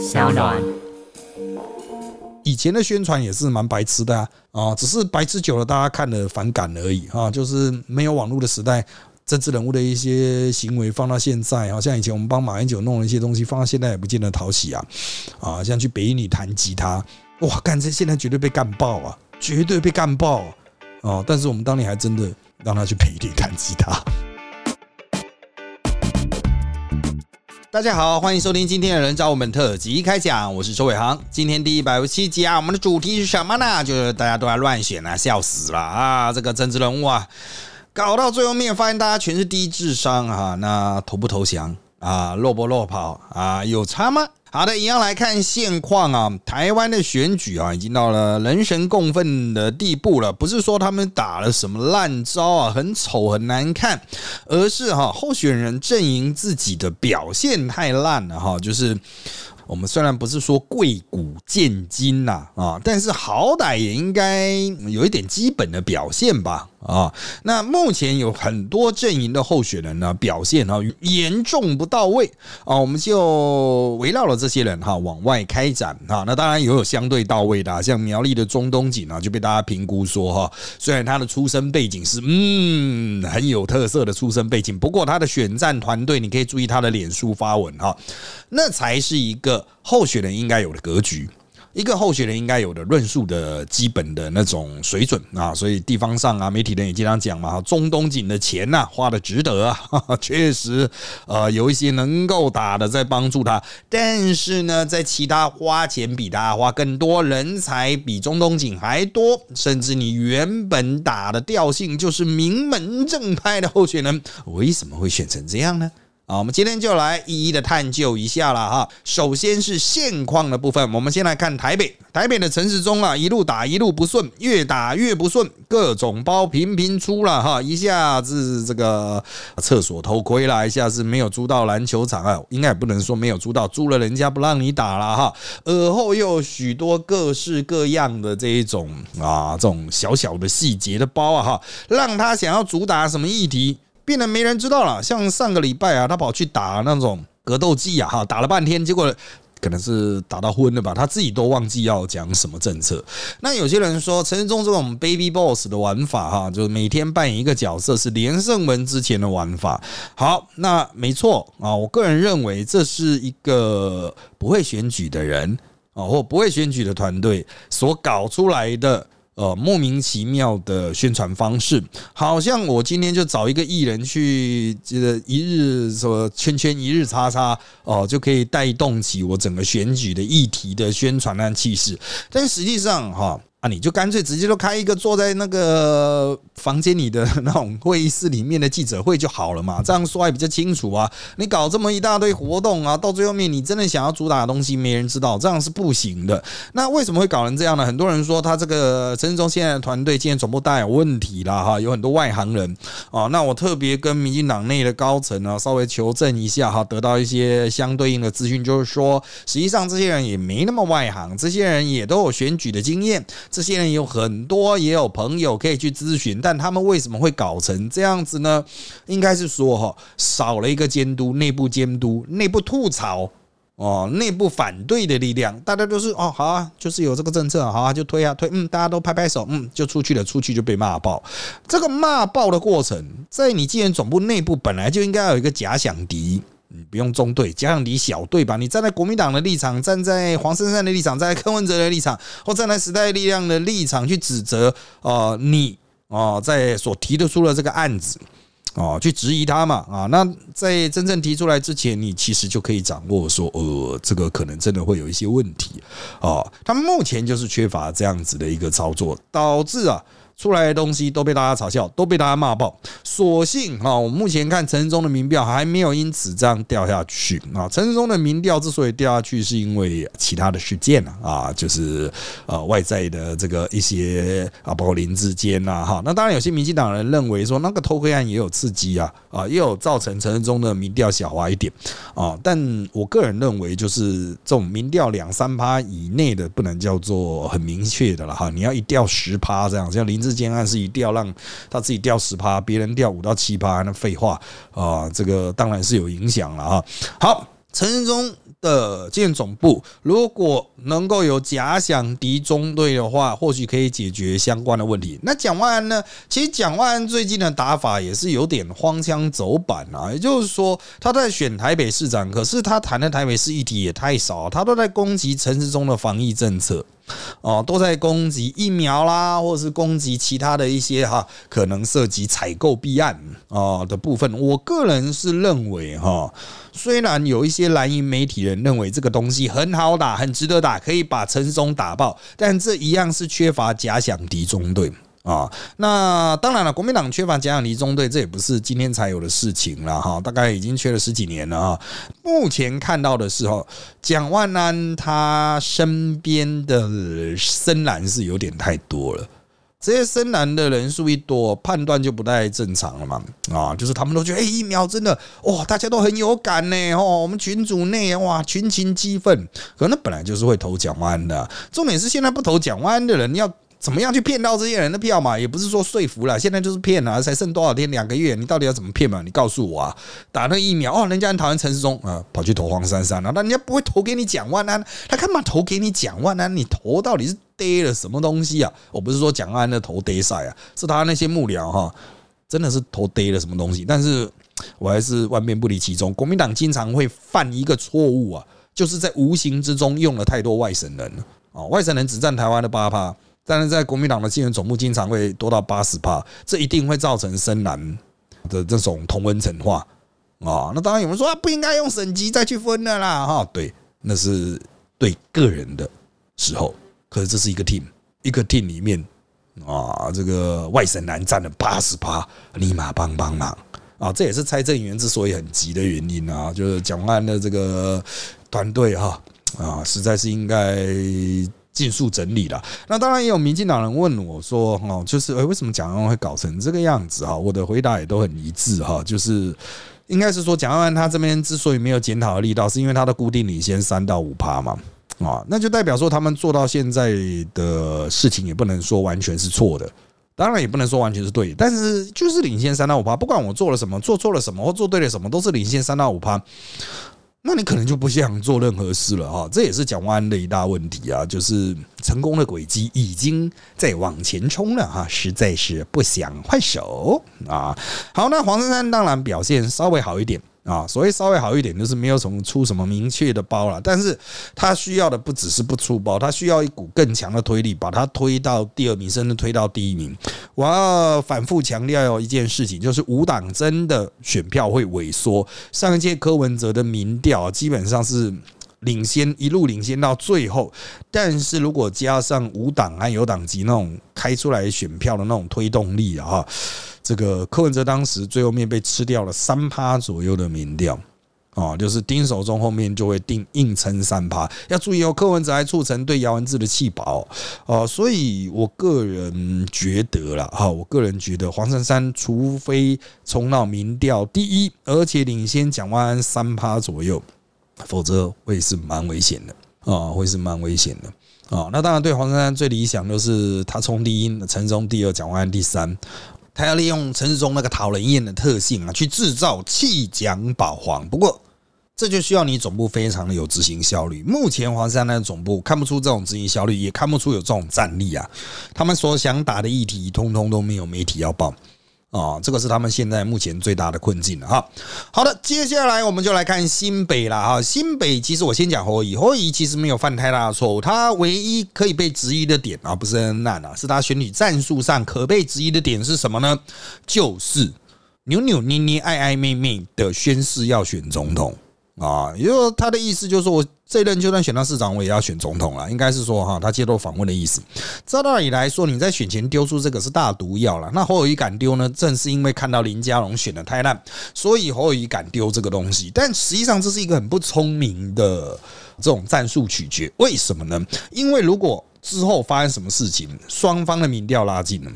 小暖。以前的宣传也是蛮白痴的啊，啊，只是白痴久了，大家看了反感而已啊。就是没有网络的时代，政治人物的一些行为放到现在，好像以前我们帮马英九弄了一些东西，放到现在也不见得讨喜啊。啊，像去北一女弹吉他，哇，干这现在绝对被干爆啊，绝对被干爆啊！但是我们当年还真的让他去北一女弹吉他。大家好，欢迎收听今天的人找我们特辑开讲，我是周伟航。今天第一百五十七集啊，我们的主题是什么呢？就是大家都在乱选啊，笑死了啊！这个政治人物啊，搞到最后面发现大家全是低智商啊，那投不投降啊，落不落跑啊，有差吗？好的，一样来看现况啊。台湾的选举啊，已经到了人神共愤的地步了。不是说他们打了什么烂招啊，很丑很难看，而是哈候选人阵营自己的表现太烂了哈，就是。我们虽然不是说贵古见今呐啊，但是好歹也应该有一点基本的表现吧啊。那目前有很多阵营的候选人呢，表现呢严重不到位啊，我们就围绕了这些人哈往外开展啊。那当然也有相对到位的，像苗栗的中东锦啊，就被大家评估说哈，虽然他的出身背景是嗯很有特色的出身背景，不过他的选战团队，你可以注意他的脸书发文哈，那才是一个。候选人应该有的格局，一个候选人应该有的论述的基本的那种水准啊，所以地方上啊，媒体人也经常讲嘛，中东锦的钱呐花的值得啊，确实，呃，有一些能够打的在帮助他，但是呢，在其他花钱比他花更多，人才比中东锦还多，甚至你原本打的调性就是名门正派的候选人，为什么会选成这样呢？啊，我们今天就来一一的探究一下了哈。首先是现况的部分，我们先来看台北。台北的城市中啊，一路打一路不顺，越打越不顺，各种包频频出了哈。一下子这个厕所偷窥了，一下子没有租到篮球场啊，应该也不能说没有租到，租了人家不让你打了哈。而后又许多各式各样的这一种啊，这种小小的细节的包啊哈，让他想要主打什么议题。变得没人知道了。像上个礼拜啊，他跑去打那种格斗技啊，哈，打了半天，结果可能是打到昏了吧，他自己都忘记要讲什么政策。那有些人说，陈世忠这种 baby boss 的玩法，哈，就是每天扮演一个角色，是连胜文之前的玩法。好，那没错啊，我个人认为这是一个不会选举的人啊，或不会选举的团队所搞出来的。呃，莫名其妙的宣传方式，好像我今天就找一个艺人去，这个一日什么圈圈一日叉叉哦，就可以带动起我整个选举的议题的宣传和气势，但实际上哈。啊，你就干脆直接就开一个坐在那个房间里的那种会议室里面的记者会就好了嘛，这样说还比较清楚啊。你搞这么一大堆活动啊，到最后面你真的想要主打的东西没人知道，这样是不行的。那为什么会搞成这样呢？很多人说他这个陈志忠现在的团队今天总部大有问题了哈，有很多外行人啊。那我特别跟民进党内的高层呢稍微求证一下哈，得到一些相对应的资讯，就是说实际上这些人也没那么外行，这些人也都有选举的经验。这些人有很多，也有朋友可以去咨询，但他们为什么会搞成这样子呢？应该是说哈，少了一个监督，内部监督，内部吐槽哦，内部反对的力量，大家都是哦，好啊，就是有这个政策，好啊，就推啊推，嗯，大家都拍拍手，嗯，就出去了，出去就被骂爆。这个骂爆的过程，在你既然总部内部本来就应该有一个假想敌。你不用中队，加上你小队吧。你站在国民党的立场，站在黄珊珊的立场，站在柯文哲的立场，或站在时代力量的立场去指责啊，你啊，在所提得出的这个案子啊，去质疑他嘛啊。那在真正提出来之前，你其实就可以掌握说，呃，这个可能真的会有一些问题啊。他们目前就是缺乏这样子的一个操作，导致啊。出来的东西都被大家嘲笑，都被大家骂爆。所幸啊，我目前看陈忠的民调还没有因此这样掉下去啊。陈忠的民调之所以掉下去，是因为其他的事件啊，啊，就是呃外在的这个一些啊，包括林志坚呐，哈。那当然有些民进党人认为说，那个偷窥案也有刺激啊，啊，也有造成陈忠的民调小滑一点啊。但我个人认为，就是这种民调两三趴以内的，不能叫做很明确的了哈。你要一掉十趴这样，像林志。事件案是一定要让他自己掉十趴，别人掉五到七趴，那废话啊，这个当然是有影响了啊。好，陈仁忠的建总部如果能够有假想敌中队的话，或许可以解决相关的问题。那蒋万安呢？其实蒋万安最近的打法也是有点荒腔走板啊，也就是说他在选台北市长，可是他谈的台北市议题也太少，他都在攻击陈时中的防疫政策。哦，都在攻击疫苗啦，或者是攻击其他的一些哈，可能涉及采购弊案啊的部分。我个人是认为哈，虽然有一些蓝营媒体人认为这个东西很好打，很值得打，可以把陈松打爆，但这一样是缺乏假想敌中队。啊，那当然了，国民党缺乏假想敌中队，这也不是今天才有的事情了哈，大概已经缺了十几年了啊。目前看到的时候，蒋万安他身边的深蓝是有点太多了，这些深蓝的人数一多，判断就不太正常了嘛。啊，就是他们都觉得，哎，疫苗真的哇，大家都很有感呢，哦，我们群组内哇，群情激愤，可能本来就是会投蒋万安的，重点是现在不投蒋万安的人要。怎么样去骗到这些人的票嘛？也不是说说服了，现在就是骗啊！才剩多少天？两个月，你到底要怎么骗嘛？你告诉我啊！打那疫苗哦，人家很讨厌陈世忠啊，跑去投黄珊珊了，那人家不会投给你蒋万安，他干嘛投给你蒋万安？你投到底是跌了什么东西啊？我不是说蒋万安的投跌赛啊，是他那些幕僚哈，真的是投跌了什么东西？但是我还是万变不离其中，国民党经常会犯一个错误啊，就是在无形之中用了太多外省人啊，外省人只占台湾的八趴。但是在国民党的竞选总部经常会多到八十趴，这一定会造成深蓝的这种同温层化啊。那当然有人说不应该用省级再去分的啦，哈，对，那是对个人的时候。可是这是一个 team，一个 team 里面啊，这个外省蓝占了八十趴，立马帮帮忙啊。这也是蔡正元之所以很急的原因啊，就是蒋万的这个团队哈啊，实在是应该。尽速整理了。那当然也有民进党人问我说：“哦，就是诶，为什么蒋万安会搞成这个样子？”哈，我的回答也都很一致哈，就是应该是说蒋万安他这边之所以没有检讨的力道，是因为他的固定领先三到五趴嘛，啊，那就代表说他们做到现在的事情也不能说完全是错的，当然也不能说完全是对，但是就是领先三到五趴，不管我做了什么，做错了什么或做对了什么，都是领先三到五趴。那你可能就不想做任何事了哈，这也是蒋万安的一大问题啊，就是成功的轨迹已经在往前冲了哈，实在是不想换手啊。好，那黄珊珊当然表现稍微好一点。啊，所谓稍微好一点，就是没有什么出什么明确的包了，但是他需要的不只是不出包，他需要一股更强的推力，把他推到第二名，甚至推到第一名。我要反复强调一件事情，就是无党真的选票会萎缩。上一届柯文哲的民调基本上是领先，一路领先到最后，但是如果加上无党和有党籍那种开出来选票的那种推动力啊。这个柯文哲当时最后面被吃掉了三趴左右的民调，啊，就是丁守中后面就会定硬撑三趴。要注意哦，柯文哲还促成对姚文智的弃保哦，所以我个人觉得啦，哈，我个人觉得黄珊珊除非冲到民调第一，而且领先蒋万安三趴左右，否则会是蛮危险的啊，会是蛮危险的啊。那当然，对黄珊珊最理想就是他冲第一，陈忠第二，蒋万安第三。他要利用陈世忠那个讨人厌的特性啊，去制造弃蒋保皇。不过，这就需要你总部非常的有执行效率。目前黄山那个总部看不出这种执行效率，也看不出有这种战力啊。他们所想打的议题，通通都没有媒体要报。啊，这个是他们现在目前最大的困境了哈。好的，接下来我们就来看新北了哈。新北其实我先讲侯乙，侯乙其实没有犯太大的错误，他唯一可以被质疑的点啊，不是很难啊，是他选举战术上可被质疑的点是什么呢？就是扭扭捏捏、爱爱妹妹的宣誓要选总统。啊，也就他的意思就是说，我这任就算选到市长，我也要选总统了。应该是说哈，他接受访问的意思。照道理来说，你在选前丢出这个是大毒药了。那侯友谊敢丢呢？正是因为看到林佳龙选的太烂，所以侯友谊敢丢这个东西。但实际上这是一个很不聪明的这种战术取决。为什么呢？因为如果之后发生什么事情，双方的民调拉近了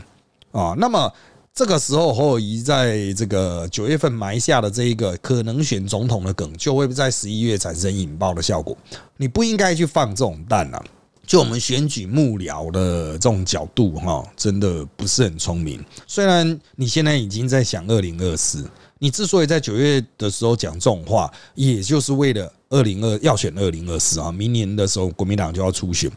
啊，那么。这个时候，侯友谊在这个九月份埋下的这一个可能选总统的梗，就会在十一月产生引爆的效果。你不应该去放这种弹啊！就我们选举幕僚的这种角度，哈，真的不是很聪明。虽然你现在已经在想二零二四，你之所以在九月的时候讲这种话，也就是为了。二零二要选二零二四啊，明年的时候国民党就要初选，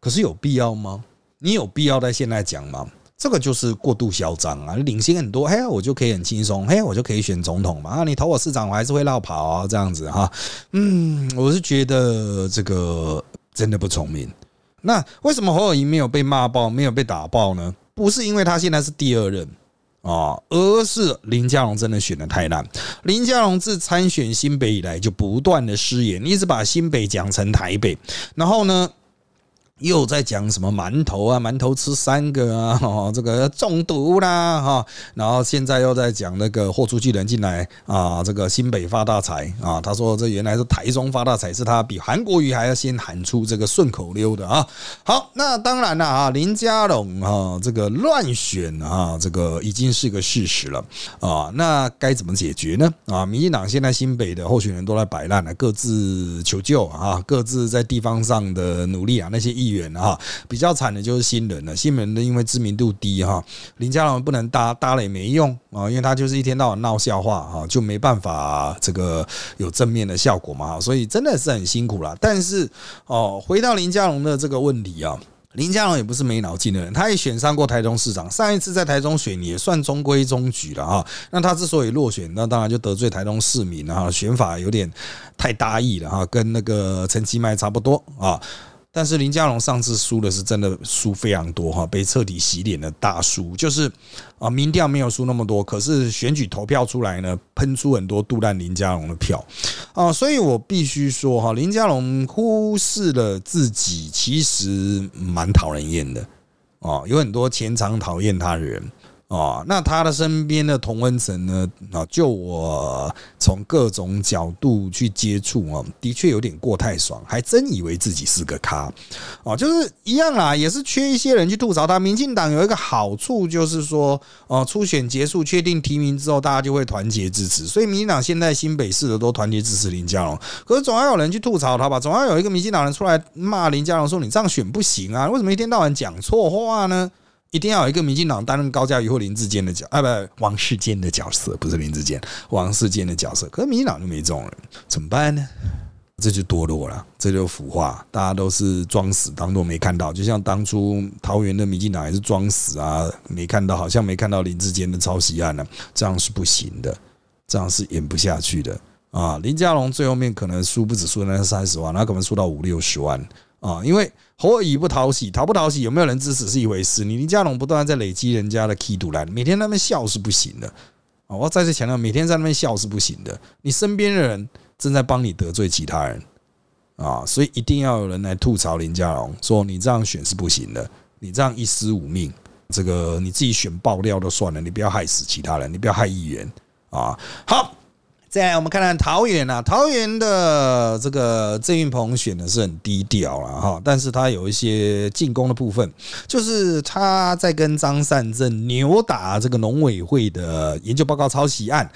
可是有必要吗？你有必要在现在讲吗？这个就是过度嚣张啊！领先很多，嘿，我就可以很轻松，嘿，我就可以选总统嘛！啊，你投我市长，我还是会绕跑啊，这样子哈。嗯，我是觉得这个真的不聪明。那为什么侯友谊没有被骂爆，没有被打爆呢？不是因为他现在是第二任啊，而是林佳龙真的选的太烂。林佳龙自参选新北以来，就不断的失言，一直把新北讲成台北，然后呢？又在讲什么馒头啊，馒头吃三个啊，这个中毒啦哈，然后现在又在讲那个豁出去人进来啊，这个新北发大财啊，他说这原来是台中发大财，是他比韩国瑜还要先喊出这个顺口溜的啊。好，那当然了啊，林佳龙啊，这个乱选啊，这个已经是个事实了啊。那该怎么解决呢？啊，民进党现在新北的候选人都在摆烂了，各自求救啊，各自在地方上的努力啊，那些议员啊，比较惨的就是新人了。新人的因为知名度低哈，林佳龙不能搭，搭了也没用啊，因为他就是一天到晚闹笑话哈，就没办法这个有正面的效果嘛，所以真的是很辛苦了。但是哦，回到林佳龙的这个问题啊，林佳龙也不是没脑筋的人，他也选上过台中市长，上一次在台中选也算中规中矩了啊。那他之所以落选，那当然就得罪台中市民了哈，选法有点太大意了哈，跟那个陈其迈差不多啊。但是林佳龙上次输的是真的输非常多哈，被彻底洗脸的大输，就是啊，民调没有输那么多，可是选举投票出来呢，喷出很多杜烂林佳龙的票。啊，所以我必须说哈，林佳龙忽视了自己，其实蛮讨人厌的。啊，有很多前场讨厌他的人。哦，那他的身边的同温层呢？啊，就我从各种角度去接触哦，的确有点过太爽，还真以为自己是个咖。哦，就是一样啦，也是缺一些人去吐槽他。民进党有一个好处就是说，哦，初选结束确定提名之后，大家就会团结支持。所以民进党现在新北市的都团结支持林佳龙。可是总要有人去吐槽他吧？总要有一个民进党人出来骂林佳龙，说你这样选不行啊？为什么一天到晚讲错话呢？一定要有一个民进党担任高嘉瑜或林志坚的角，啊不，王世坚的角色，不是林志坚，王世坚的角色。可是民进党就没这种人，怎么办呢？这就堕落了，这就腐化，大家都是装死，当做没看到。就像当初桃园的民进党也是装死啊，没看到，好像没看到林志坚的抄袭案呢，这样是不行的，这样是演不下去的啊。林佳龙最后面可能输不止输那三十万，他可能输到五六十万。啊，因为侯友不讨喜，讨不讨喜，有没有人支持是一回事。你林佳龙不断在累积人家的 key 度来，每天在那边笑是不行的啊！我再次强调，每天在那边笑是不行的。你身边的人正在帮你得罪其他人啊，所以一定要有人来吐槽林佳龙，说你这样选是不行的，你这样一失五命，这个你自己选爆料都算了，你不要害死其他人，你不要害议员啊！好。再来，我们看看桃园啊，桃园的这个郑运鹏选的是很低调了哈，但是他有一些进攻的部分，就是他在跟张善政扭打这个农委会的研究报告抄袭案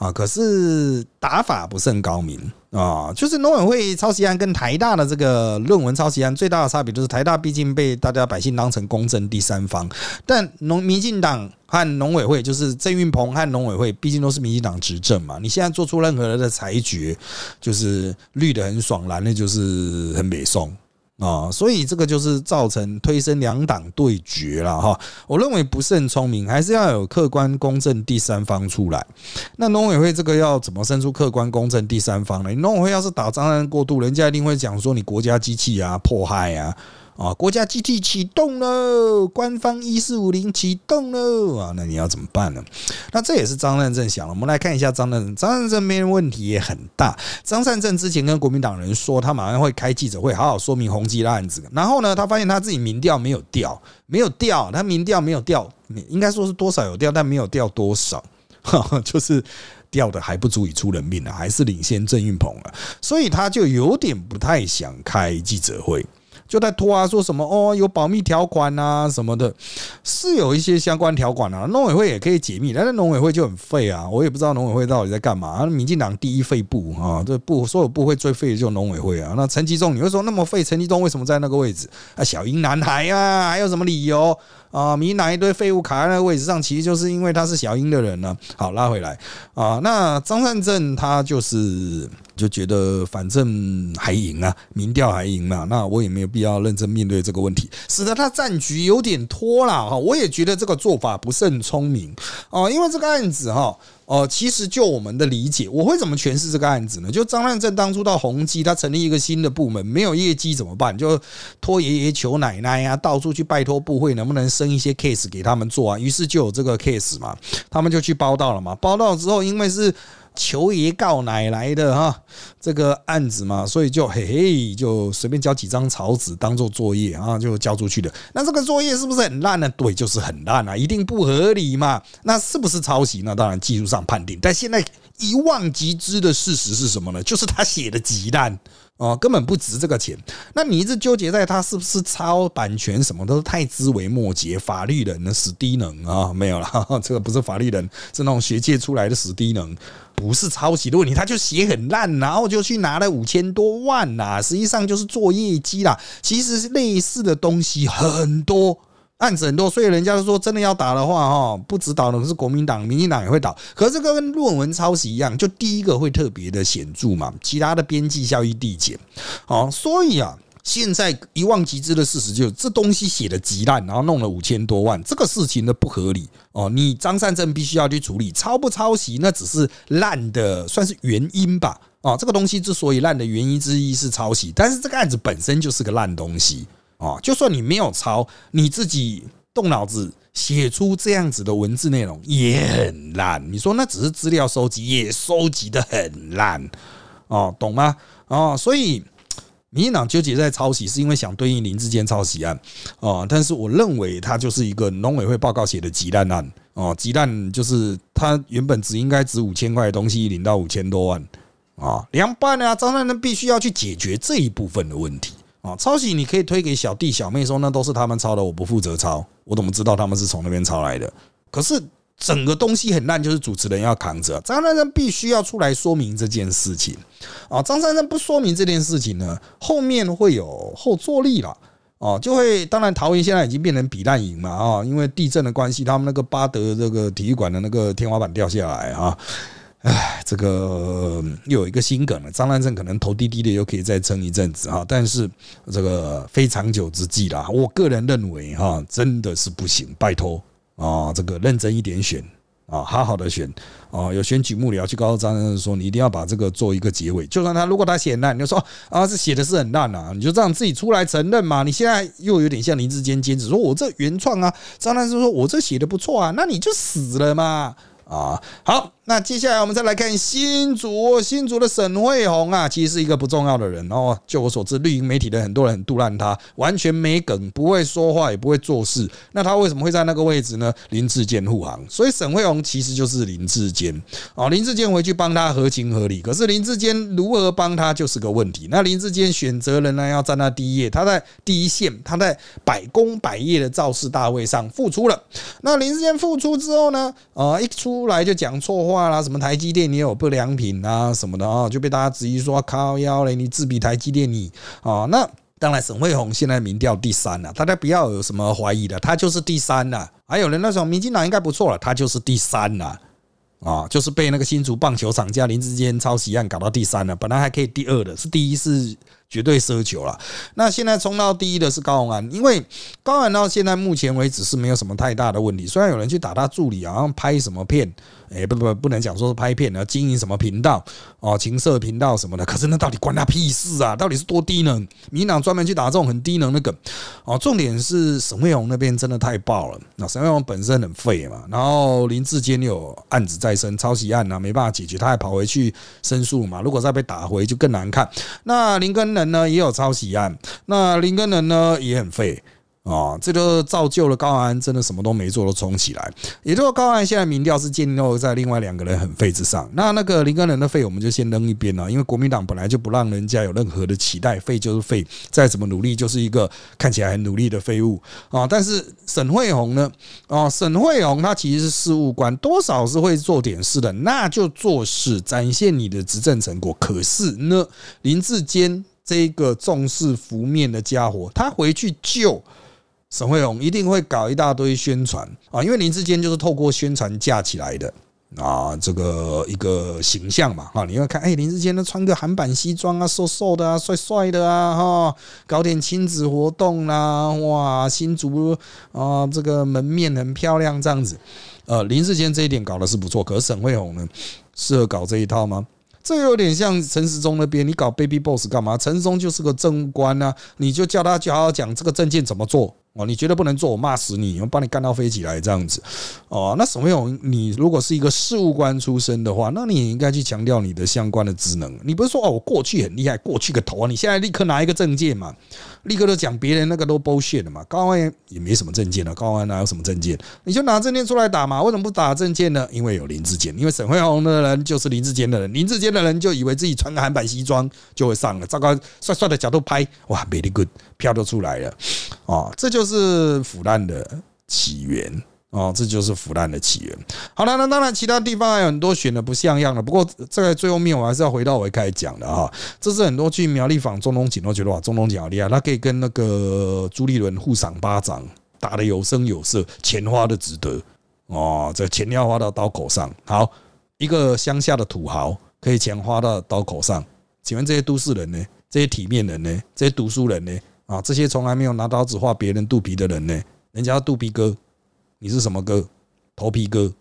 啊，可是打法不甚高明。啊，就是农委会抄袭案跟台大的这个论文抄袭案最大的差别，就是台大毕竟被大家百姓当成公正第三方，但农民进党和农委会，就是郑运鹏和农委会，毕竟都是民进党执政嘛，你现在做出任何的裁决，就是绿的很爽，蓝的就是很北宋。啊，所以这个就是造成推升两党对决了哈。我认为不是很聪明，还是要有客观公正第三方出来。那农委会这个要怎么生出客观公正第三方呢？农委会要是打张案过度，人家一定会讲说你国家机器啊，迫害啊。啊，国家机器启动了，官方一四五零启动了啊，那你要怎么办呢？那这也是张善政想了。我们来看一下张善政，张善政这边问题也很大。张善政之前跟国民党人说，他马上会开记者会，好好说明宏基的案子。然后呢，他发现他自己民调没有掉，没有掉，他民调没有掉，应该说是多少有掉，但没有掉多少，就是掉的还不足以出人命啊，还是领先郑运鹏了，所以他就有点不太想开记者会。就在拖啊，说什么哦，有保密条款啊什么的，是有一些相关条款啊。农委会也可以解密，但是农委会就很废啊，我也不知道农委会到底在干嘛。民进党第一废部啊，这部所有部会最废的就是农委会啊。那陈吉仲，你会说那么废？陈吉仲为什么在那个位置啊？小英男孩啊，还有什么理由啊，民哪一堆废物卡在那个位置上，其实就是因为他是小英的人呢。好，拉回来啊，那张善政他就是就觉得反正还赢啊，民调还赢嘛，那我也没有必要认真面对这个问题，使得他战局有点拖了哈。我也觉得这个做法不是很聪明哦，因为这个案子哈。哦，其实就我们的理解，我会怎么诠释这个案子呢？就张善政当初到宏基，他成立一个新的部门，没有业绩怎么办？就托爷爷求奶奶呀，到处去拜托部会，能不能升一些 case 给他们做啊？于是就有这个 case 嘛，他们就去报道了嘛。报道之后，因为是。求爷告奶来的哈，这个案子嘛，所以就嘿嘿，就随便交几张草纸当做作业啊，就交出去的。那这个作业是不是很烂呢？对，就是很烂啊，一定不合理嘛。那是不是抄袭？呢当然技术上判定，但现在一望即知的事实是什么呢？就是他写的极烂。哦，根本不值这个钱。那你一直纠结在他是不是抄版权，什么都是太枝微末节。法律人的死低能啊，没有了，这个不是法律人，是那种学界出来的死低能，不是抄袭的问题，他就写很烂，然后就去拿了五千多万呐，实际上就是做业绩啦。其实类似的东西很多。案子很多，所以人家说真的要打的话，哈，不止倒的是国民党，民进党也会倒。可是这个跟论文抄袭一样，就第一个会特别的显著嘛，其他的边际效益递减。哦，所以啊，现在一望即知的事实就是，这东西写的极烂，然后弄了五千多万，这个事情的不合理哦。你张善政必须要去处理，抄不抄袭那只是烂的，算是原因吧。哦，这个东西之所以烂的原因之一是抄袭，但是这个案子本身就是个烂东西。哦，就算你没有抄，你自己动脑子写出这样子的文字内容也很烂。你说那只是资料收集，也收集的很烂，哦，懂吗？哦，所以民进党纠结在抄袭，是因为想对应林志坚抄袭案，哦，但是我认为他就是一个农委会报告写的极烂案，哦，极烂就是他原本只应该值五千块的东西，领到五千多万，啊，凉拌啊，张善人必须要去解决这一部分的问题。啊，抄袭你可以推给小弟小妹说，那都是他们抄的，我不负责抄，我怎么知道他们是从那边抄来的？可是整个东西很烂，就是主持人要扛着，张三三必须要出来说明这件事情啊！张三三不说明这件事情呢，后面会有后坐力了哦，就会当然桃园现在已经变成比烂营嘛啊，因为地震的关系，他们那个巴德这个体育馆的那个天花板掉下来啊。唉，这个又有一个新梗了。张兰正可能头低低的，又可以再撑一阵子哈，但是这个非长久之计啦。我个人认为哈，真的是不行，拜托啊，这个认真一点选啊，好好的选啊。有选举幕僚去告诉张兰正说，你一定要把这个做一个结尾。就算他如果他写烂，你就说啊，这写的是很烂啊，你就这样自己出来承认嘛。你现在又有点像林志坚坚持说我这原创啊，张兰正说我这写的不错啊，那你就死了嘛啊，好。那接下来我们再来看新竹，新竹的沈慧红啊，其实是一个不重要的人哦。就我所知，绿营媒体的很多人很杜烂他，完全没梗，不会说话，也不会做事。那他为什么会在那个位置呢？林志坚护航，所以沈慧红其实就是林志坚哦。林志坚回去帮他合情合理，可是林志坚如何帮他就是个问题。那林志坚选择仍然要站在第一页，他在第一线，他在百工百业的造势大会上付出了。那林志坚付出之后呢？啊，一出出来就讲错话。啦，什么台积电你有不良品啊什么的啊，就被大家质疑说靠腰嘞，你自比台积电你啊？那当然，沈惠宏现在民调第三了，大家不要有什么怀疑的，他就是第三了。还有人那时候民进党应该不错了，他就是第三了，啊就是被那个新竹棒球场家林志坚抄袭案搞到第三了，本来还可以第二的，是第一是。绝对奢求了。那现在冲到第一的是高宏安，因为高宏安到现在目前为止是没有什么太大的问题。虽然有人去打他助理，好像拍什么片，哎，不不不能讲说是拍片，要经营什么频道哦，情色频道什么的。可是那到底关他屁事啊？到底是多低能？民党专门去打这种很低能的梗哦。重点是沈惠宏那边真的太爆了。那沈惠宏本身很废嘛，然后林志坚有案子在身，抄袭案啊没办法解决，他还跑回去申诉嘛。如果再被打回就更难看。那林根人呢也有抄袭案，那林根人呢也很废。啊，这就造就了高安真的什么都没做都冲起来，也就是说高安现在民调是建立在另外两个人很废之上。那那个林根人的废我们就先扔一边了，因为国民党本来就不让人家有任何的期待，废就是废，再怎么努力就是一个看起来很努力的废物啊。但是沈惠宏呢？啊，沈惠宏他其实是事务官，多少是会做点事的，那就做事展现你的执政成果。可是呢，林志坚这个重视浮面的家伙，他回去救。沈惠宏一定会搞一大堆宣传啊，因为林志坚就是透过宣传架起来的。啊，这个一个形象嘛，啊，你要看，哎，林志坚呢穿个韩版西装啊，瘦瘦的啊，帅帅的啊，哈，搞点亲子活动啦，哇，新竹啊，这个门面很漂亮，这样子，呃，林志坚这一点搞的是不错，可是沈惠宏呢，适合搞这一套吗？这有点像陈时中那边，你搞 Baby Boss 干嘛？陈时中就是个政务官啊，你就叫他去好好讲这个证件怎么做。哦，你觉得不能做，我骂死你！我把你干到飞起来这样子。哦，那沈惠勇，你如果是一个事务官出身的话，那你应该去强调你的相关的职能。你不是说哦，我过去很厉害，过去个头啊！你现在立刻拿一个证件嘛，立刻都讲别人那个都 bullshit 的嘛。高安也没什么证件了，高安哪有什么证件？你就拿证件出来打嘛。为什么不打证件呢？因为有林志坚，因为沈惠宏的人就是林志坚的人，林志坚的人就以为自己穿个韩版西装就会上了，糟糕，帅帅的角度拍，哇，very good，票都出来了。哦，这就就是腐烂的起源哦，这就是腐烂的起源。好了，那当然其他地方还有很多选的不像样的，不过在最后面我还是要回到我一开始讲的哈，这是很多去苗栗访中东锦都觉得哇，中东锦好厉害，他可以跟那个朱立伦互赏巴掌，打的有声有色，钱花的值得哦，这钱要花到刀口上。好，一个乡下的土豪可以钱花到刀口上，请问这些都市人呢？这些体面人呢？这些读书人呢？啊，这些从来没有拿刀子划别人肚皮的人呢？人家肚皮哥，你是什么哥？头皮哥？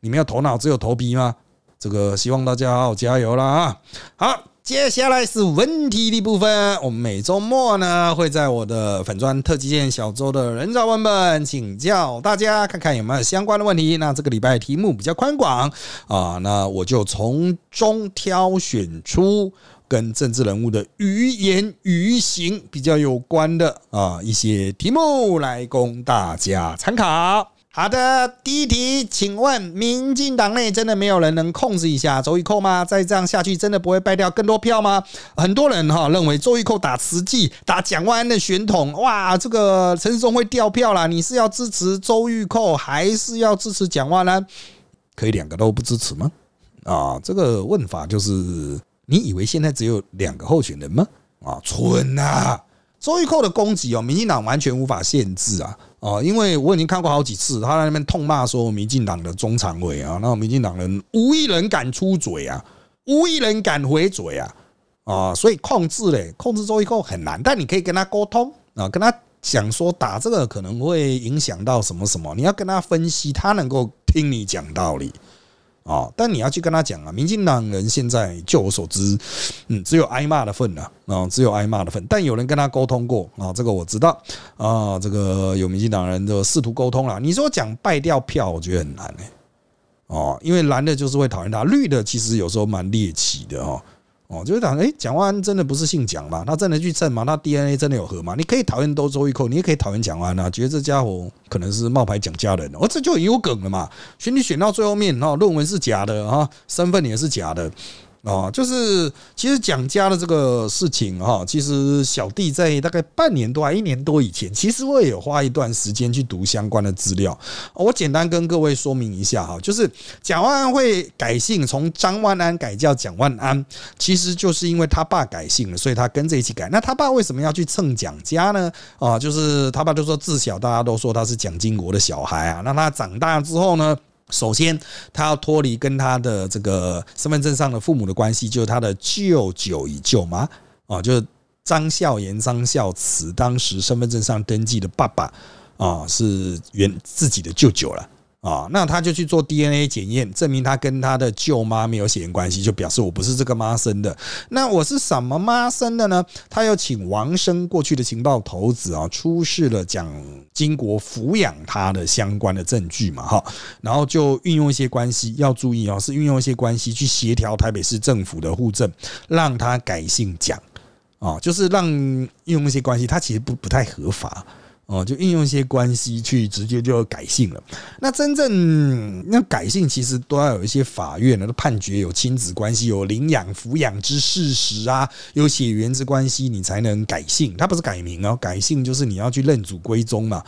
你没有头脑，只有头皮吗？这个希望大家好好加油啦啊！好，接下来是问题的部分。我们每周末呢会在我的粉砖特级店小周的人造文本请教大家，看看有没有相关的问题。那这个礼拜题目比较宽广啊，那我就从中挑选出。跟政治人物的语言语行比较有关的啊一些题目来供大家参考。好的，第一题，请问民进党内真的没有人能控制一下周玉蔻吗？再这样下去，真的不会败掉更多票吗？很多人哈认为周玉蔻打慈济、打蒋万安的选统，哇，这个陈世忠会掉票啦。你是要支持周玉蔻，还是要支持蒋万安？可以两个都不支持吗？啊，这个问法就是。你以为现在只有两个候选人吗？啊，蠢啊！周玉蔻的攻击哦，民进党完全无法限制啊！哦，因为我已经看过好几次，他在那边痛骂说民进党的中常委啊，那民进党人无一人敢出嘴啊，无一人敢回嘴啊！啊，所以控制嘞，控制周玉蔻很难，但你可以跟他沟通啊，跟他讲说打这个可能会影响到什么什么，你要跟他分析，他能够听你讲道理。啊！但你要去跟他讲啊，民进党人现在就我所知，嗯，只有挨骂的份了啊，只有挨骂的份。但有人跟他沟通过啊，这个我知道啊，这个有民进党人就试图沟通了。你说讲败掉票，我觉得很难哎，哦，因为蓝的就是会讨厌他，绿的其实有时候蛮猎奇的哦。哦，就是讲，哎，蒋万安真的不是姓蒋吗？他真的去蹭吗？他 DNA 真的有核吗？你可以讨厌都周玉蔻，你也可以讨厌蒋万安，觉得这家伙可能是冒牌蒋家人，哦，这就很有梗了嘛。选你选到最后面，哈，论文是假的，啊，身份也是假的。啊，就是其实蒋家的这个事情哈，其实小弟在大概半年多一年多以前，其实我也有花一段时间去读相关的资料。我简单跟各位说明一下哈，就是蒋万安会改姓，从张万安改叫蒋万安，其实就是因为他爸改姓了，所以他跟着一起改。那他爸为什么要去蹭蒋家呢？啊，就是他爸就说自小大家都说他是蒋经国的小孩啊，那他长大之后呢？首先，他要脱离跟他的这个身份证上的父母的关系，就是他的舅舅与舅妈啊，就是张孝言、张孝慈，当时身份证上登记的爸爸啊，是原自己的舅舅了。啊，那他就去做 DNA 检验，证明他跟他的舅妈没有血缘关系，就表示我不是这个妈生的。那我是什么妈生的呢？他又请王生过去的情报头子啊，出示了蒋经国抚养他的相关的证据嘛，哈，然后就运用一些关系，要注意啊，是运用一些关系去协调台北市政府的户政，让他改姓蒋啊，就是让运用一些关系，他其实不不太合法。哦，就运用一些关系去直接就改姓了。那真正那改姓其实都要有一些法院的判决，有亲子关系，有领养抚养之事实啊，有血缘之关系，你才能改姓。它不是改名哦，改姓就是你要去认祖归宗嘛。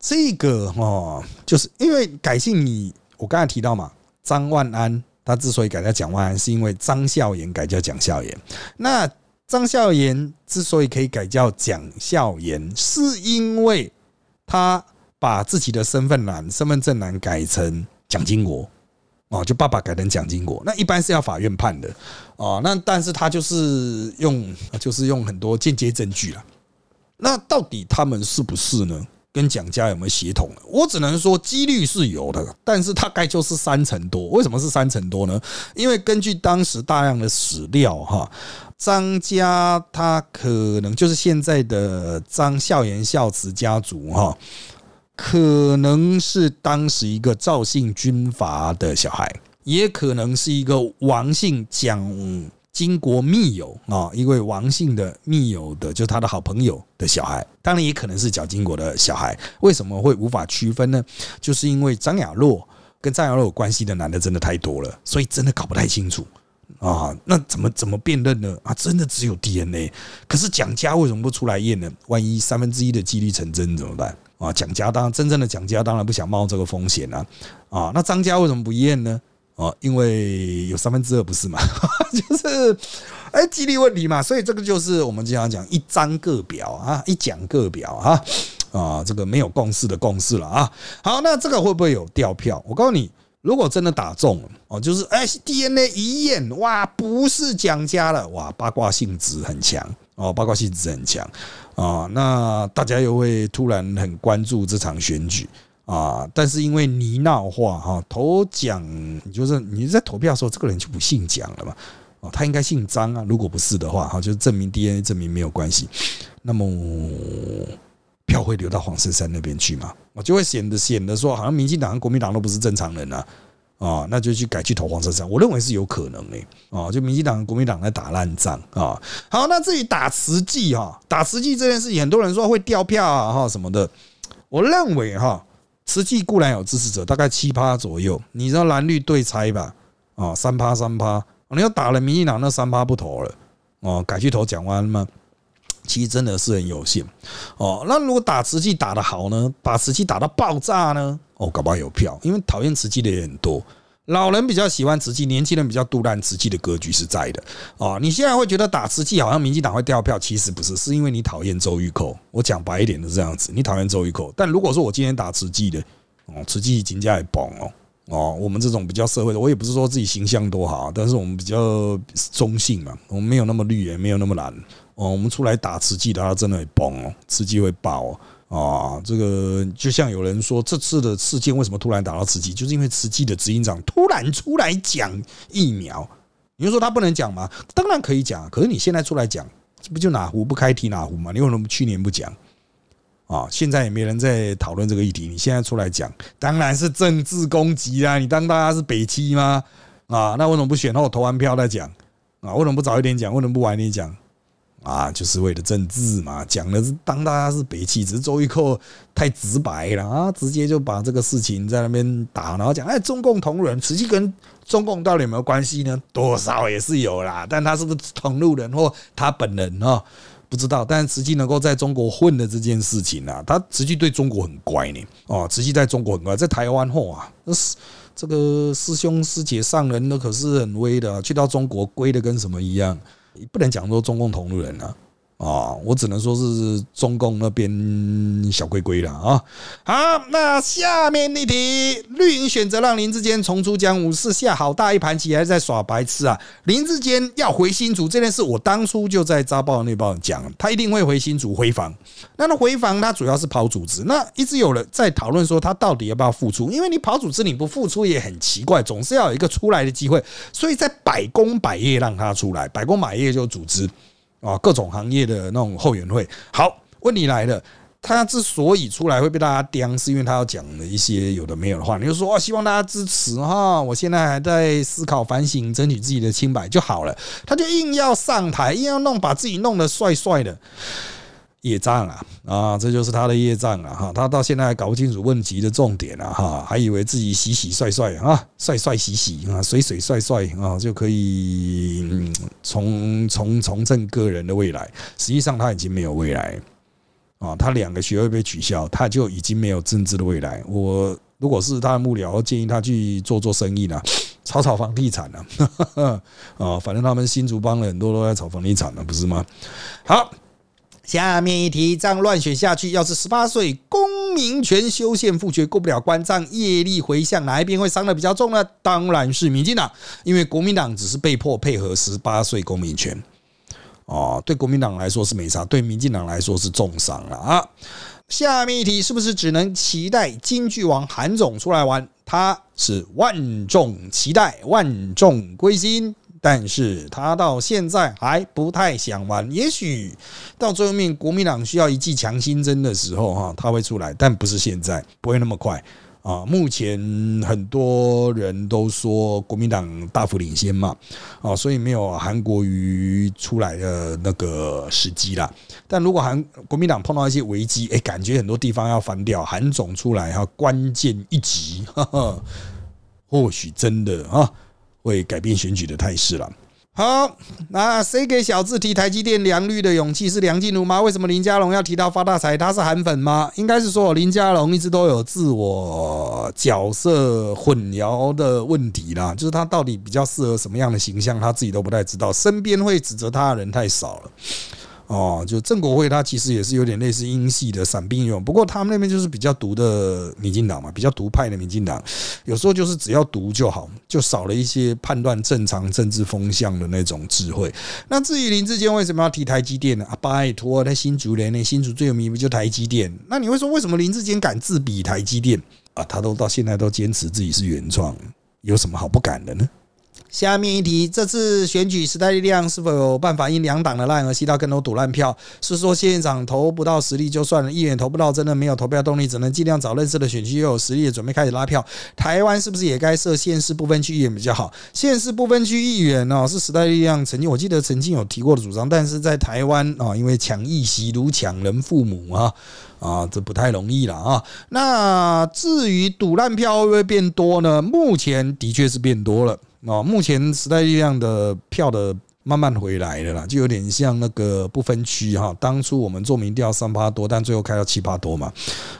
这个哦，就是因为改姓，你我刚才提到嘛，张万安他之所以改叫蒋万安，是因为张孝言改叫蒋孝严。那张孝言之所以可以改叫蒋孝言，是因为他把自己的身份栏、身份证栏改成蒋经国。哦，就爸爸改成蒋经国，那一般是要法院判的哦。那但是他就是用，就是用很多间接证据了。那到底他们是不是呢？跟蒋家有没有协同？我只能说几率是有的，但是大概就是三成多。为什么是三成多呢？因为根据当时大量的史料，哈，张家他可能就是现在的张孝言孝慈家族，哈。可能是当时一个赵姓军阀的小孩，也可能是一个王姓蒋金国密友啊，一位王姓的密友的，就是他的好朋友的小孩。当然，也可能是蒋经国的小孩。为什么会无法区分呢？就是因为张雅洛跟张雅洛有关系的男的真的太多了，所以真的搞不太清楚啊。那怎么怎么辨认呢？啊，真的只有 DNA。可是蒋家为什么不出来验呢？万一三分之一的几率成真怎么办？啊，蒋家当然真正的蒋家当然不想冒这个风险啊！啊，那张家为什么不验呢？哦，因为有三分之二不是嘛？就是哎，激励问题嘛。所以这个就是我们经常讲一张个表啊，一讲个表啊啊，这个没有共识的共识了啊。好，那这个会不会有掉票？我告诉你，如果真的打中了哦，就是哎，DNA 一验哇，不是蒋家了哇，八卦性质很强哦，八卦性质很强。啊，那大家又会突然很关注这场选举啊，但是因为泥闹化哈，投蒋就是你在投票的时候，这个人就不姓蒋了嘛，哦，他应该姓张啊，如果不是的话，哈，就是证明 DNA 证明没有关系，那么票会流到黄珊珊那边去嘛，我就会显得显得说，好像民进党和国民党都不是正常人啊。啊，那就去改去投黄珊珊，我认为是有可能诶。啊，就民进党、国民党在打烂仗啊。好，那至于打慈济哈，打慈济这件事情，很多人说会掉票啊哈什么的。我认为哈，慈济固然有支持者，大概七趴左右。你知道蓝绿对拆吧？啊，三趴三趴。你要打了民进党那三趴不投了，哦，改去投蒋完吗？其实真的是很有限。哦，那如果打慈济打得好呢？把慈济打到爆炸呢？哦，搞不好有票，因为讨厌慈济的也很多。老人比较喜欢慈济，年轻人比较杜烂慈济的格局是在的。哦，你现在会觉得打慈济好像民进党会掉票，其实不是，是因为你讨厌周玉蔻。我讲白一点是这样子，你讨厌周玉蔻。但如果说我今天打慈济的，哦，慈济金价也崩哦。哦，我们这种比较社会的，我也不是说自己形象多好，但是我们比较中性嘛，我们没有那么绿，也没有那么蓝。哦，我们出来打慈济的，他真的会崩哦，慈济会爆哦。啊，这个就像有人说，这次的事件为什么突然打到慈济，就是因为慈济的执行长突然出来讲疫苗。你就说他不能讲吗？当然可以讲，可是你现在出来讲，这不就哪壶不开提哪壶吗？你为什么去年不讲？啊，现在也没人在讨论这个议题，你现在出来讲，当然是政治攻击啦！你当大家是北七吗？啊，那为什么不选后投完票再讲？啊，为什么不早一点讲？为什么不晚一点讲？啊，就是为了政治嘛，讲的是当大家是北气，只是周玉蔻太直白了啊，直接就把这个事情在那边打，然后讲哎，中共同仁，实际跟中共到底有没有关系呢？多少也是有啦，但他是不是同路人或他本人哦，不知道。但实际能够在中国混的这件事情啊，他实际对中国很乖呢哦，实际在中国很乖，在台湾后啊，那是这个师兄师姐上人，那可是很威的，去到中国归的跟什么一样。你不能讲说中共同路人啊。啊，我只能说是中共那边小龟龟了啊。好，那下面一题，绿营选择让林志坚重出江湖，是下好大一盘棋，还是在耍白痴啊？林志坚要回新竹这件事，我当初就在《扎报》那报讲，他一定会回新竹回防。那他回防，他主要是跑组织。那一直有人在讨论说，他到底要不要复出？因为你跑组织，你不复出也很奇怪，总是要有一个出来的机会。所以在百工百业让他出来，百工百业就组织。啊，各种行业的那种后援会。好，问题来了，他之所以出来会被大家刁，是因为他要讲的一些有的没有的话。你就说啊，希望大家支持哈，我现在还在思考反省，争取自己的清白就好了。他就硬要上台，硬要弄，把自己弄得帅帅的。业障啊啊，这就是他的业障啊哈！他到现在还搞不清楚问题的重点啊哈，还以为自己洗洗帅帅啊，帅帅洗洗啊，水水帅帅啊，就可以从从从政个人的未来。实际上他已经没有未来啊！他两个学位被取消，他就已经没有政治的未来。我如果是他的幕僚，建议他去做做生意呢，炒炒房地产了 啊！反正他们新竹帮了很多都在炒房地产了，不是吗？好。下面一题，这样乱选下去，要是十八岁公民权修宪复决过不了关，这样业力回向哪一边会伤的比较重呢？当然是民进党，因为国民党只是被迫配合十八岁公民权。哦，对国民党来说是没啥，对民进党来说是重伤了啊。下面一题是不是只能期待金剧王韩总出来玩？他是万众期待，万众归心，但是他到现在还不太想玩。也许到最后面国民党需要一剂强心针的时候，哈，他会出来，但不是现在，不会那么快。啊，目前很多人都说国民党大幅领先嘛，啊，所以没有韩国瑜出来的那个时机啦。但如果韩国民党碰到一些危机，哎，感觉很多地方要翻掉，韩总出来哈，关键一击，或许真的啊，会改变选举的态势了。好，那谁给小智提台积电良率的勇气是梁静茹吗？为什么林佳龙要提到发大财？他是韩粉吗？应该是说林佳龙一直都有自我角色混淆的问题啦，就是他到底比较适合什么样的形象，他自己都不太知道，身边会指责他的人太少了。哦，就郑国会，他其实也是有点类似英系的散兵勇，不过他们那边就是比较独的民进党嘛，比较独派的民进党，有时候就是只要独就好，就少了一些判断正常政治风向的那种智慧。那至于林志坚为什么要提台积电呢？拜托，他新竹人，那新竹最有名不就台积电？那你会说为什么林志坚敢自比台积电啊？他都到现在都坚持自己是原创，有什么好不敢的呢？下面一题，这次选举时代力量是否有办法因两党的烂而吸到更多赌烂票？是说县长投不到实力就算了，议员投不到真的没有投票动力，只能尽量找认识的选区又有实力的准备开始拉票。台湾是不是也该设县市不分区议员比较好？县市不分区议员呢，是时代力量曾经我记得曾经有提过的主张，但是在台湾啊，因为抢议席如抢人父母啊啊，这不太容易了啊。那至于赌烂票会不会变多呢？目前的确是变多了。哦，目前时代力量的票的慢慢回来了啦，就有点像那个不分区哈。当初我们做民调三八多，但最后开到七八多嘛。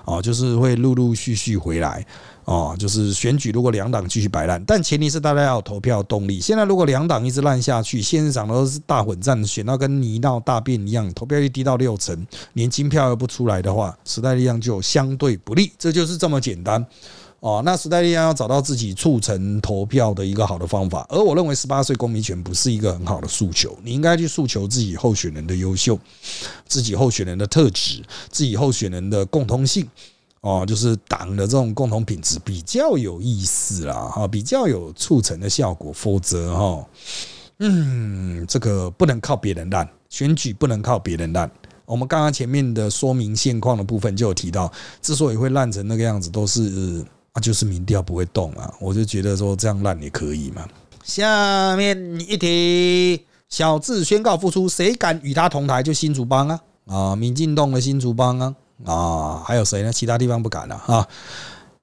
哦，就是会陆陆续续回来。哦，就是选举如果两党继续摆烂，但前提是大家要有投票动力。现在如果两党一直烂下去，现场都是大混战，选到跟泥闹大便一样，投票率低到六成，年金票又不出来的话，时代力量就相对不利。这就是这么简单。哦，那时代力量要找到自己促成投票的一个好的方法，而我认为十八岁公民权不是一个很好的诉求，你应该去诉求自己候选人的优秀，自己候选人的特质，自己候选人的共通性，哦，就是党的这种共同品质比较有意思啦，哈，比较有促成的效果，否则哈，嗯，这个不能靠别人烂，选举不能靠别人烂。我们刚刚前面的说明现况的部分就有提到，之所以会烂成那个样子，都是。就是民调不会动啊，我就觉得说这样烂也可以嘛。下面一题，小智宣告复出，谁敢与他同台就新竹帮啊啊！民进党的新竹帮啊啊，还有谁呢？其他地方不敢了啊。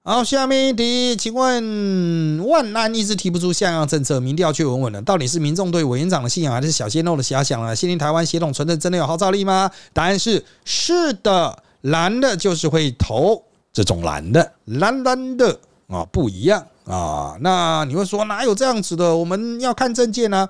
好，下面一题，请问万安一直提不出像样政策，民调却稳稳的，到底是民众对委员长的信仰，还是小鲜肉的遐想啊？现在台湾协同纯正真的有号召力吗？答案是是的，蓝的就是会投。这种蓝的。蓝蓝的。啊不一样。啊，那你会说哪有这样子的？我们要看证件呢，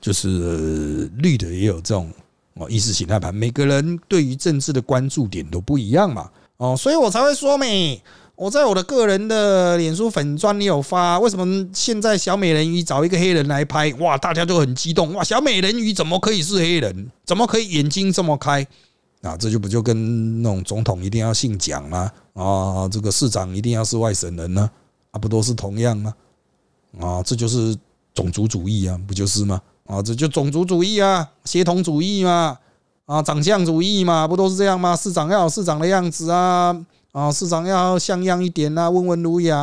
就是绿的也有这种哦意识形态盘，每个人对于政治的关注点都不一样嘛。哦，所以我才会说没，我在我的个人的脸书粉专里有发，为什么现在小美人鱼找一个黑人来拍，哇，大家都很激动，哇，小美人鱼怎么可以是黑人？怎么可以眼睛这么开？啊，这就不就跟那种总统一定要姓蒋吗？啊，这个市长一定要是外省人呢？啊，不都是同样吗？啊，这就是种族主义啊，不就是吗？啊，这就种族主义啊，协同主义嘛，啊，长相主义嘛，不都是这样吗？市长要有市长的样子啊，啊，市长要像样一点啊，温文儒雅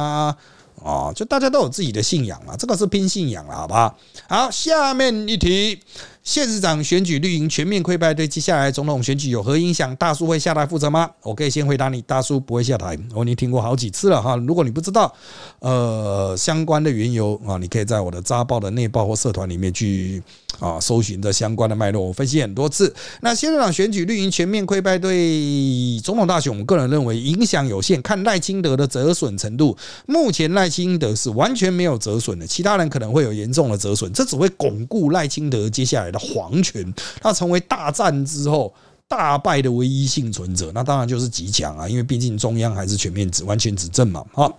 啊，就大家都有自己的信仰啊，这个是拼信仰了，好不好？好，下面一题。县市长选举绿营全面溃败，对接下来总统选举有何影响？大叔会下台负责吗？我可以先回答你，大叔不会下台。我已经听过好几次了哈。如果你不知道，呃，相关的缘由啊，你可以在我的扎报的内报或社团里面去啊搜寻的相关的脉络，我分析很多次。那县市长选举绿营全面溃败，对总统大选，我个人认为影响有限。看赖清德的折损程度，目前赖清德是完全没有折损的，其他人可能会有严重的折损，这只会巩固赖清德接下来。的皇权，他成为大战之后大败的唯一幸存者，那当然就是极强啊，因为毕竟中央还是全面执完全执政嘛，好。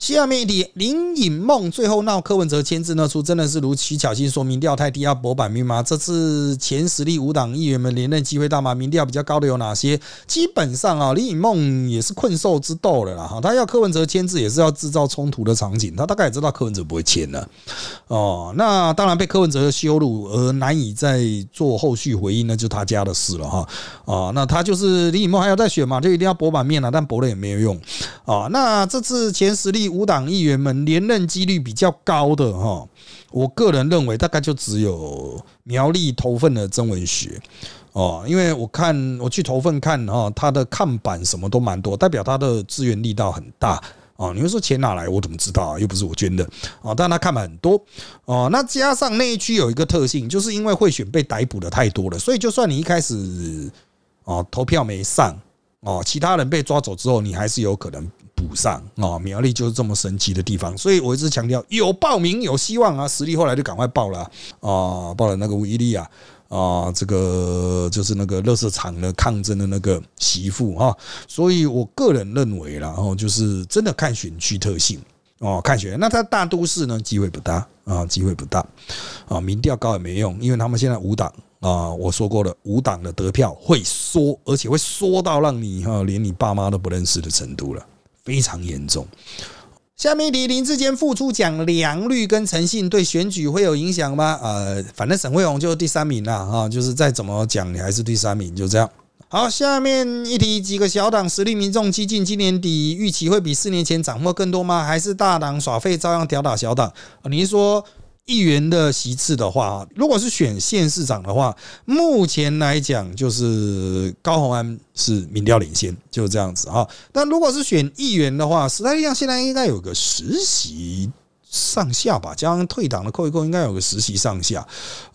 下面一题，林颖梦最后闹柯文哲签字那出，真的是如徐巧芯说民调太低要博版面吗？这次前实力五党议员们连任机会大吗？民调比较高的有哪些？基本上啊，林颖梦也是困兽之斗了啦，哈，他要柯文哲签字也是要制造冲突的场景，他大概也知道柯文哲不会签了，哦，那当然被柯文哲羞辱而难以再做后续回应，那就他家的事了哈，啊，那他就是林颖梦还要再选嘛，就一定要博版面了，但博了也没有用啊，那这次前实力。五党议员们连任几率比较高的哈，我个人认为大概就只有苗栗投份的曾文学哦，因为我看我去投份看哈，他的看板什么都蛮多，代表他的资源力道很大哦。你们说钱哪来？我怎么知道啊？又不是我捐的哦。但他看板很多哦，那加上那一区有一个特性，就是因为贿选被逮捕的太多了，所以就算你一开始哦投票没上哦，其他人被抓走之后，你还是有可能。补上啊，苗栗就是这么神奇的地方，所以我一直强调有报名有希望啊，实力后来就赶快报了啊，报了那个吴伊利亚啊，这个就是那个乐色场的抗争的那个媳妇哈，所以我个人认为，然后就是真的看选区特性哦，看选那他大都市呢机会不大啊，机会不大啊，民调高也没用，因为他们现在五党啊，我说过了，五党的得票会缩，而且会缩到让你哈连你爸妈都不认识的程度了。非常严重。下面一题：林志坚复出讲良率跟诚信对选举会有影响吗？呃，反正沈惠宏就是第三名了哈，就是再怎么讲你还是第三名，就这样。好，下面一题：几个小党实力民众激进，今年底预期会比四年前涨或更多吗？还是大党耍废照样吊打小党？你是说？议员的席次的话，如果是选县市长的话，目前来讲就是高鸿安是民调领先，就是这样子啊。但如果是选议员的话，时代力量现在应该有个实习上下吧，加上退党的扣一扣，应该有个实习上下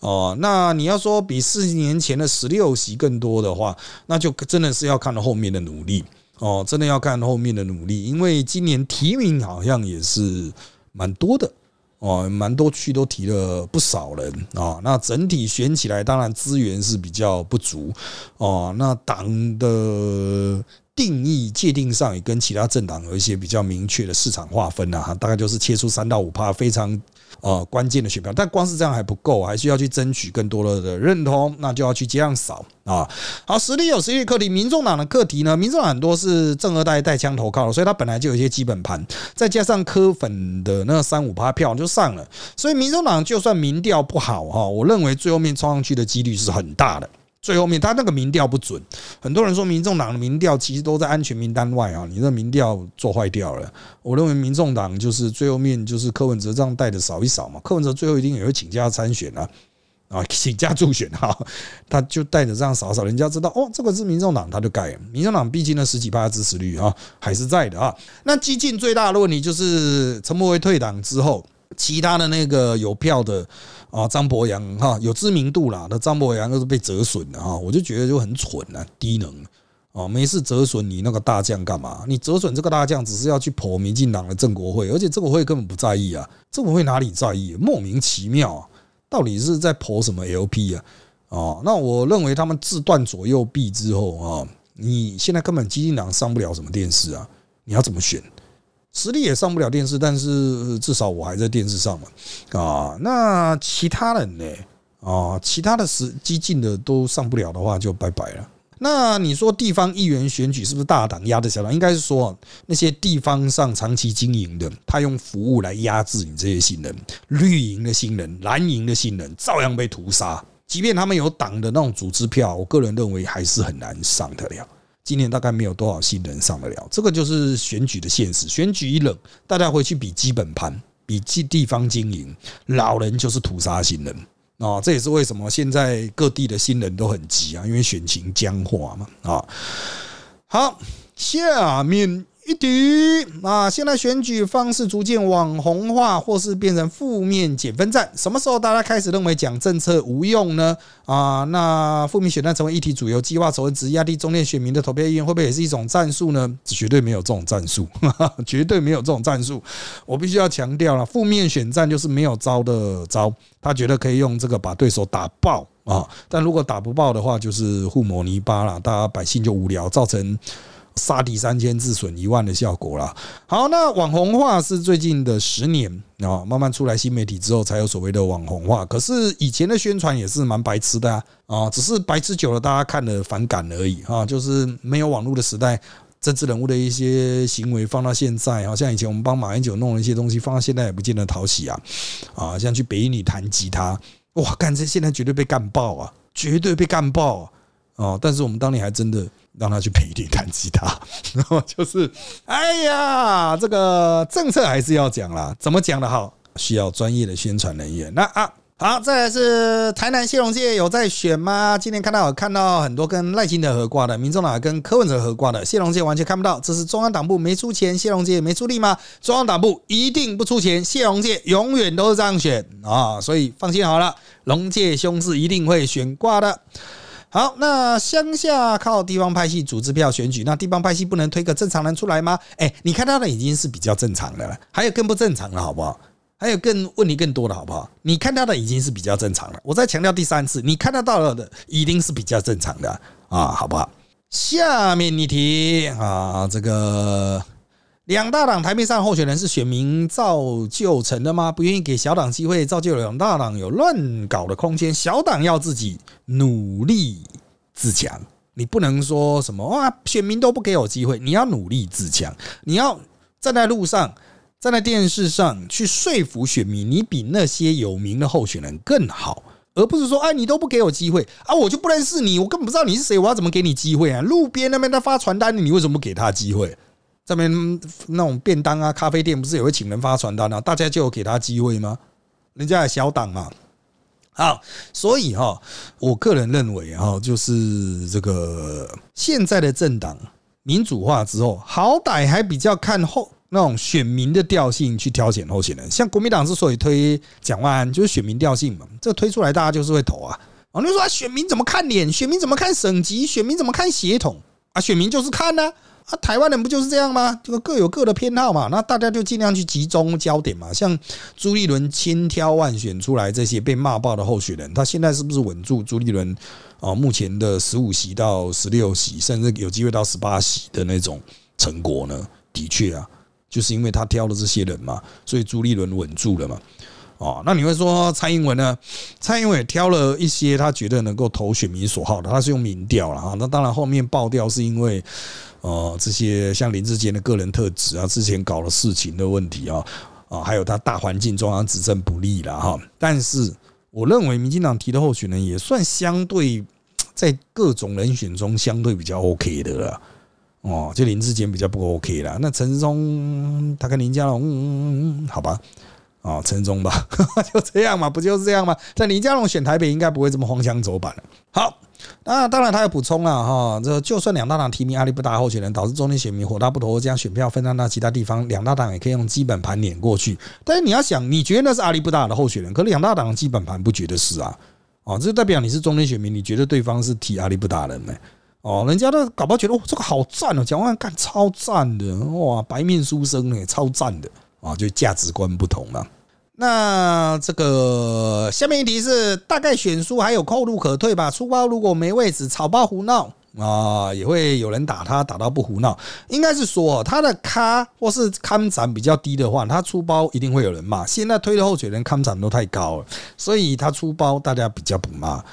哦。那你要说比四十年前的十六席更多的话，那就真的是要看后面的努力哦，真的要看后面的努力，因为今年提名好像也是蛮多的。哦，蛮多区都提了不少人啊，那整体选起来，当然资源是比较不足哦。那党的定义界定上也跟其他政党有一些比较明确的市场划分啊，大概就是切出三到五趴非常。呃，关键的选票，但光是这样还不够，还需要去争取更多的的认同，那就要去街上扫啊。好，实力有实力课题，民众党的课题呢？民众党很多是正二代带枪投靠，所以他本来就有一些基本盘，再加上科粉的那三五八票就上了，所以民众党就算民调不好哈，我认为最后面冲上去的几率是很大的。最后面他那个民调不准，很多人说民众党的民调其实都在安全名单外啊，你这民调做坏掉了。我认为民众党就是最后面就是柯文哲这样带的扫一扫嘛，柯文哲最后一定也会请假参选啊，啊，请假助选哈，他就带着这样扫扫，人家知道哦，这个是民众党，他就改。民众党毕竟呢十几趴支持率啊还是在的啊。那激进最大的问题就是陈柏惟退党之后，其他的那个有票的。啊，张博洋哈有知名度啦，那张博洋又是被折损的哈，我就觉得就很蠢啊，低能啊，没事折损你那个大将干嘛？你折损这个大将只是要去破民进党的郑国会，而且郑国会根本不在意啊，郑国会哪里在意？莫名其妙，到底是在破什么 LP 啊？哦，那我认为他们自断左右臂之后啊，你现在根本基进党上不了什么电视啊，你要怎么选？实力也上不了电视，但是至少我还在电视上嘛，啊，那其他人呢？啊，其他的实激进的都上不了的话，就拜拜了。那你说地方议员选举是不是大党压着小党？应该是说那些地方上长期经营的，他用服务来压制你这些新人，绿营的新人、蓝营的新人照样被屠杀。即便他们有党的那种组织票，我个人认为还是很难上得了。今年大概没有多少新人上得了，这个就是选举的现实。选举一冷，大家回去比基本盘，比地地方经营，老人就是屠杀新人啊！这也是为什么现在各地的新人都很急啊，因为选情僵化嘛啊。好，下面。一敌啊！现在选举方式逐渐网红化，或是变成负面减分战。什么时候大家开始认为讲政策无用呢？啊，那负面选战成为议题主流，计划成为值压低中年选民的投票意愿，会不会也是一种战术呢？绝对没有这种战术，绝对没有这种战术。我必须要强调了，负面选战就是没有招的招，他觉得可以用这个把对手打爆。啊。但如果打不爆的话，就是互抹泥巴了，大家百姓就无聊，造成。杀敌三千，自损一万的效果啦。好，那网红化是最近的十年啊，慢慢出来新媒体之后，才有所谓的网红化。可是以前的宣传也是蛮白痴的啊，啊，只是白痴久了，大家看了反感而已啊。就是没有网络的时代，政治人物的一些行为放到现在，好像以前我们帮马英九弄了一些东西，放到现在也不见得讨喜啊。啊，像去北一女弹吉他，哇，干这现在绝对被干爆啊，绝对被干爆啊！但是我们当年还真的。让他去陪练弹吉他，然后就是，哎呀，这个政策还是要讲啦，怎么讲的好，需要专业的宣传人员。那啊，好，再来是台南谢龙界有在选吗？今天看到有看到很多跟赖清德合挂的，民众党跟柯文哲合挂的，谢龙界完全看不到，这是中央党部没出钱，谢龙界没出力吗？中央党部一定不出钱，谢龙界永远都是这样选啊，所以放心好了，龙界兄是一定会选挂的。好，那乡下靠地方派系组织票选举，那地方派系不能推个正常人出来吗？哎，你看到的已经是比较正常的了，还有更不正常的，好不好？还有更问题更多的，好不好？你看到的已经是比较正常了。我再强调第三次，你看得到的一定是比较正常的啊，好不好？下面一题啊，这个。两大党台面上候选人是选民造就成的吗？不愿意给小党机会，造就两大党有乱搞的空间。小党要自己努力自强，你不能说什么哇，选民都不给我机会。你要努力自强，你要站在路上，站在电视上去说服选民，你比那些有名的候选人更好，而不是说哎，你都不给我机会啊，我就不认识你，我根本不知道你是谁，我要怎么给你机会啊？路边那边在发传单，你为什么不给他机会？这边那种便当啊，咖啡店不是也会请人发传单啊？大家就有给他机会吗？人家小党嘛。好，所以哈，我个人认为哈，就是这个现在的政党民主化之后，好歹还比较看后那种选民的调性去挑选候选人。像国民党之所以推蒋万安，就是选民调性嘛。这推出来大家就是会投啊。啊，你说选民怎么看脸？选民怎么看省级？选民怎么看协同？啊，选民就是看呢。啊，啊台湾人不就是这样吗？这个各有各的偏好嘛，那大家就尽量去集中焦点嘛。像朱立伦千挑万选出来这些被骂爆的候选人，他现在是不是稳住朱立伦啊？目前的十五席到十六席，甚至有机会到十八席的那种成果呢？的确啊，就是因为他挑了这些人嘛，所以朱立伦稳住了嘛。哦，那你会说蔡英文呢？蔡英文也挑了一些他觉得能够投选民所好的，他是用民调了啊。那当然后面爆掉是因为。哦，这些像林志坚的个人特质啊，之前搞了事情的问题啊，啊，还有他大环境中央执政不利了哈。但是我认为民进党提的候选人也算相对在各种人选中相对比较 OK 的了。哦，就林志坚比较不 OK 了。那陈忠他跟林佳龙，好吧，啊，陈忠吧，就这样嘛，不就是这样吗？在林佳龙选台北应该不会这么荒腔走板了。好。那当然，他有补充了哈。这就算两大党提名阿里不达候选人，导致中间选民火大不投，将选票分散到其他地方，两大党也可以用基本盘碾过去。但是你要想，你觉得那是阿里不达的候选人，可两大党基本盘不觉得是啊？哦，这代表你是中间选民，你觉得对方是提阿里不达人呢？哦，人家都搞不好觉得哦，这个好赞哦，蒋万干超赞的哇，白面书生呢，超赞的啊，就价值观不同了。那这个下面一题是大概选书还有后路可退吧？出包如果没位置，草包胡闹啊，也会有人打他，打到不胡闹。应该是说他的咖或是看展比较低的话，他出包一定会有人骂。现在推的候选人看展都太高了，所以他出包大家比较不骂。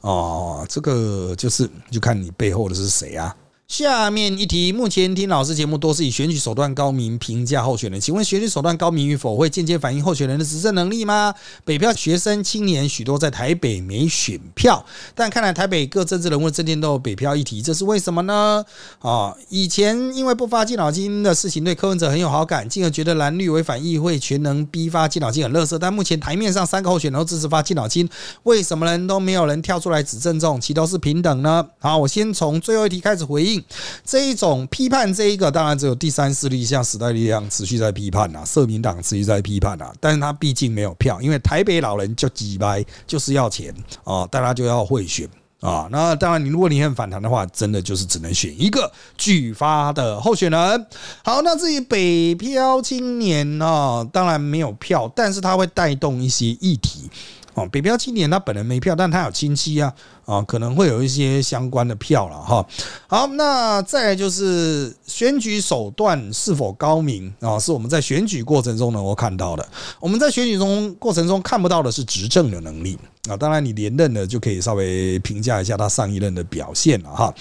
哦，这个就是就看你背后的是谁啊。下面一题，目前听老师节目多是以选举手段高明评价候选人，请问选举手段高明与否会间接反映候选人的执政能力吗？北漂学生青年许多在台北没选票，但看来台北各政治人物政见都有北漂议题，这是为什么呢？啊，以前因为不发敬老金的事情对柯文哲很有好感，进而觉得蓝绿违反议会全能逼发敬老金很乐色，但目前台面上三个候选人都支持发敬老金，为什么人都没有人跳出来指正这种其都是平等呢？好，我先从最后一题开始回应。这一种批判，这一个当然只有第三势力，像时代力量持续在批判呐，社民党持续在批判呐，但是他毕竟没有票，因为台北老人就几百就是要钱啊，大家就要贿选啊。那当然，你如果你很反弹的话，真的就是只能选一个拒发的候选人。好，那至于北漂青年呢，当然没有票，但是他会带动一些议题。哦，北漂青年他本人没票，但他有亲戚啊，啊，可能会有一些相关的票了哈。好，那再就是选举手段是否高明啊？是我们在选举过程中能够看到的。我们在选举中过程中看不到的是执政的能力啊。当然，你连任了就可以稍微评价一下他上一任的表现了哈。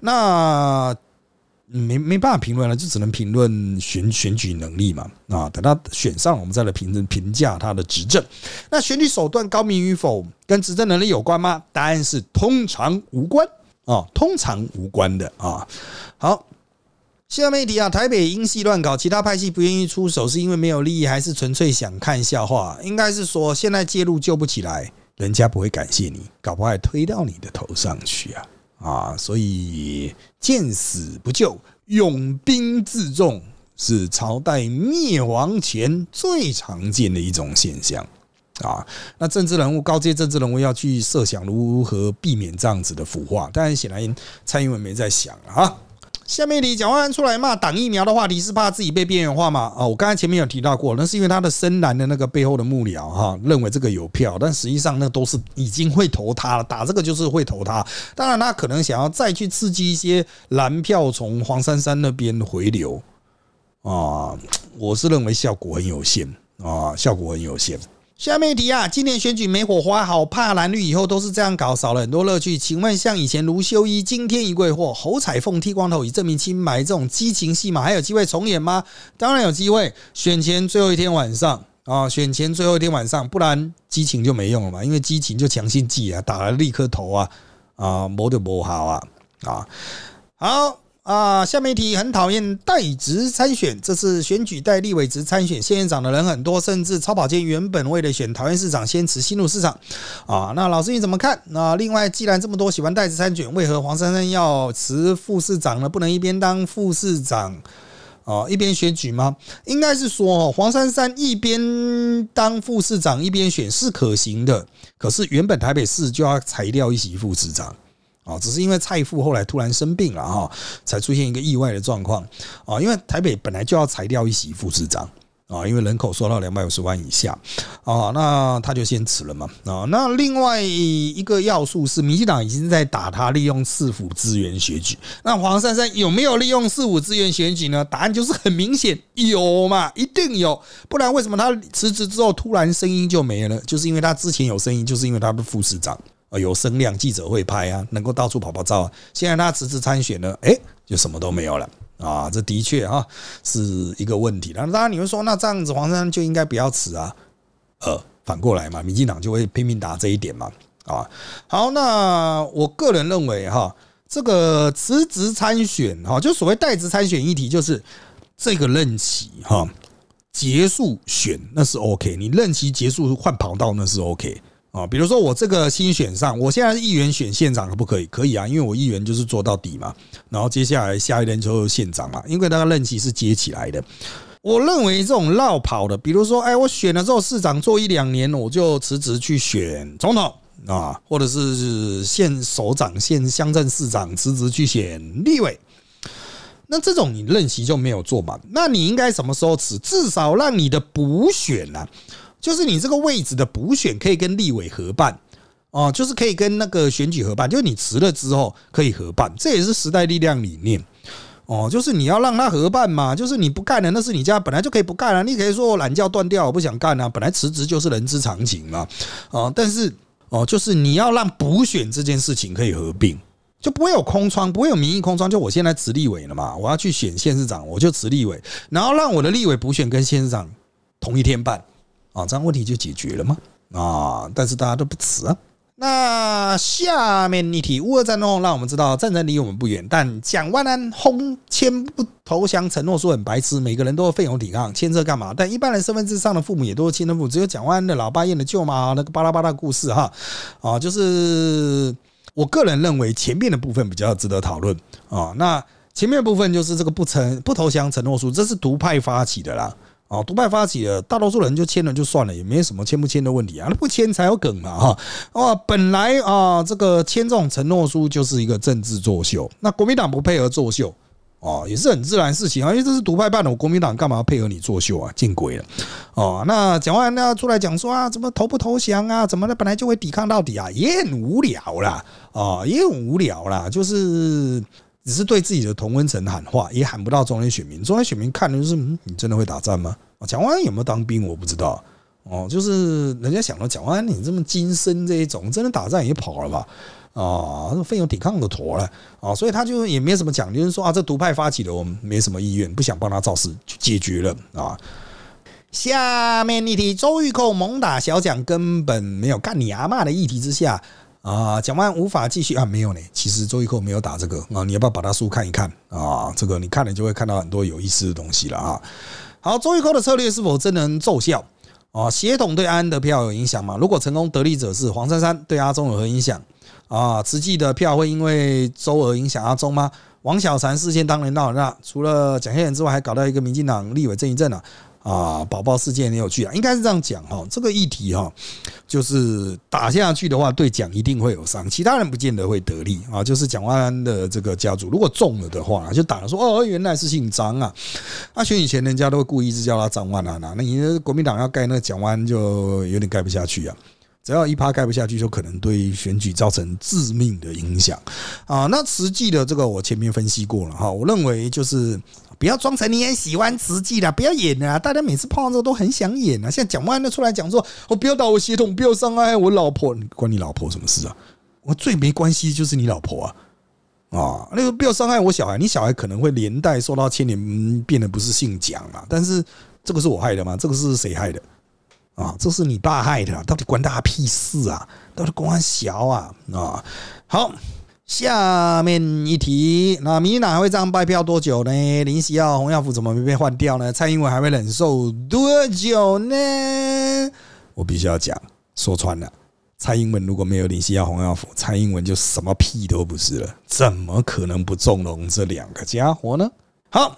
那。没没办法评论了，就只能评论选选举能力嘛啊！等他选上，我们再来评论评价他的执政。那选举手段高明与否，跟执政能力有关吗？答案是通常无关啊，通常无关的啊。好，下面一题啊，台北英系乱搞，其他派系不愿意出手，是因为没有利益，还是纯粹想看笑话？应该是说，现在介入救不起来，人家不会感谢你，搞不好还推到你的头上去啊。啊，所以见死不救、勇兵自重是朝代灭亡前最常见的一种现象啊。那政治人物、高阶政治人物要去设想如何避免这样子的腐化，但显然蔡英文没在想啊。下面你蒋万安出来骂挡疫苗的话题是怕自己被边缘化吗？啊，我刚才前面有提到过，那是因为他的深蓝的那个背后的幕僚哈，认为这个有票，但实际上那都是已经会投他了，打这个就是会投他。当然他可能想要再去刺激一些蓝票从黄珊珊那边回流啊，我是认为效果很有限啊，效果很有限。下面一题啊，今年选举没火花，好怕蓝绿以后都是这样搞，少了很多乐趣。请问像以前卢修一惊天一跪或侯彩凤剃光头以证明清白这种激情戏码，还有机会重演吗？当然有机会。选前最后一天晚上啊，选前最后一天晚上，不然激情就没用了嘛，因为激情就强心剂啊，打了立刻投啊啊，磨就磨好啊啊，好。啊，下面一题很讨厌代职参选，这次选举代立委职参选县长的人很多，甚至超跑间原本为了选桃园市长，先辞新路市长。啊，那老师你怎么看？那另外，既然这么多喜欢代职参选，为何黄珊珊要辞副市长呢？不能一边当副市长啊，一边选举吗？应该是说，黄珊珊一边当副市长一边选是可行的，可是原本台北市就要裁掉一席副市长。啊，只是因为蔡父后来突然生病了哈，才出现一个意外的状况啊。因为台北本来就要裁掉一席副市长啊，因为人口缩到两百五十万以下啊，那他就先辞了嘛啊。那另外一个要素是，民进党已经在打他利用市府资源选举。那黄珊珊有没有利用市府资源选举呢？答案就是很明显，有嘛，一定有。不然为什么他辞职之后突然声音就没了？就是因为他之前有声音，就是因为他是副市长。啊，有声量，记者会拍啊，能够到处跑跑照啊。现在他辞职参选呢，哎，就什么都没有了啊。这的确哈是一个问题。那当然你会说，那这样子黄山就应该不要辞啊？呃，反过来嘛，民进党就会拼命打这一点嘛。啊，好，那我个人认为哈，这个辞职参选哈，就所谓代职参选议题，就是这个任期哈结束选那是 OK，你任期结束换跑道那是 OK。啊，比如说我这个新选上，我现在是议员选县长可不可以？可以啊，因为我议员就是做到底嘛。然后接下来下一任就是县长嘛，因为那个任期是接起来的。我认为这种绕跑的，比如说，哎，我选了之后市长做一两年，我就辞职去选总统啊，或者是县首长、县乡镇市长辞职去选立委。那这种你任期就没有做满，那你应该什么时候辞？至少让你的补选呢？就是你这个位置的补选可以跟立委合办哦，就是可以跟那个选举合办，就是你辞了之后可以合办，这也是时代力量理念哦。就是你要让他合办嘛，就是你不干了，那是你家本来就可以不干了，你可以说我懒觉断掉，我不想干了，本来辞职就是人之常情嘛啊。但是哦，就是你要让补选这件事情可以合并，就不会有空窗，不会有民意空窗。就我现在辞立委了嘛，我要去选县市长，我就辞立委，然后让我的立委补选跟县市长同一天办。啊，这样问题就解决了吗？啊，但是大家都不辞啊。那下面一题，乌俄战争让我们知道战争离我们不远，但蒋万安轰签不投降承诺书很白痴，每个人都奋勇抵抗，签这干嘛？但一般人身份证上的父母也都是亲生父母，只有蒋万安的老爸验的舅妈那个巴拉巴拉故事哈。啊，就是我个人认为前面的部分比较值得讨论啊。那前面的部分就是这个不承不投降承诺书，这是独派发起的啦。哦，独派发起的，大多数人就签了就算了，也没什么签不签的问题啊。那不签才有梗嘛，哈。哦，本来啊，这个签这种承诺书就是一个政治作秀。那国民党不配合作秀哦，也是很自然的事情啊，因为这是独派办的，我国民党干嘛要配合你作秀啊？见鬼了！哦，那蒋万那出来讲说啊，怎么投不投降啊？怎么的，本来就会抵抗到底啊，也很无聊啦，啊，也很无聊啦，就是只是对自己的同温层喊话，也喊不到中央选民。中央选民看的就是，嗯，你真的会打仗吗？蒋万安有没有当兵？我不知道。哦，就是人家想到蒋万安你这么精深这一种，真的打仗也跑了吧？啊，奋勇抵抗的妥了啊，所以他就也没什么讲，就是说啊，这独派发起的，我们没什么意愿，不想帮他造势，就解决了啊。下面一题，周玉蔻猛打小蒋，根本没有干你阿妈的议题之下啊，蒋万无法继续啊，没有呢。其实周玉蔻没有打这个啊，你要不要把他书看一看啊？这个你看了就会看到很多有意思的东西了啊。好，周玉蔻的策略是否真能奏效啊？协同对安的票有影响吗？如果成功，得利者是黄珊珊，对阿中有何影响？啊，实际的票会因为周而影响阿中吗？王小婵事件当然闹那除了蒋先生之外，还搞到一个民进党立委郑一正啊，啊，宝宝事件很有趣啊，应该是这样讲哈，这个议题哈，就是打下去的话，对蒋一定会有伤，其他人不见得会得利啊。就是蒋万安的这个家族，如果中了的话，就打了说哦，原来是姓张啊，那选以前人家都会故意是叫他张万安啊，那你国民党要盖那个蒋万就有点盖不下去啊。只要一趴盖不下去，就可能对选举造成致命的影响啊！那实际的这个我前面分析过了哈，我认为就是不要装成你很喜欢实际的，不要演啊！大家每次碰到这个都很想演啊，现在讲完了出来讲说，我不要打我协同，不要伤害我老婆，关你老婆什么事啊？我最没关系就是你老婆啊啊！那个不要伤害我小孩，你小孩可能会连带受到牵连，变得不是姓蒋啊，但是这个是我害的吗？这个是谁害的？啊，这是你爸害的，到底关他屁事啊？到底关小啊？啊，好，下面一题，那民进党还会这样败票多久呢？林夕耀、洪耀福怎么没被换掉呢？蔡英文还会忍受多久呢？我必须要讲，说穿了，蔡英文如果没有林夕耀、洪耀福，蔡英文就什么屁都不是了，怎么可能不纵容这两个家伙呢？好。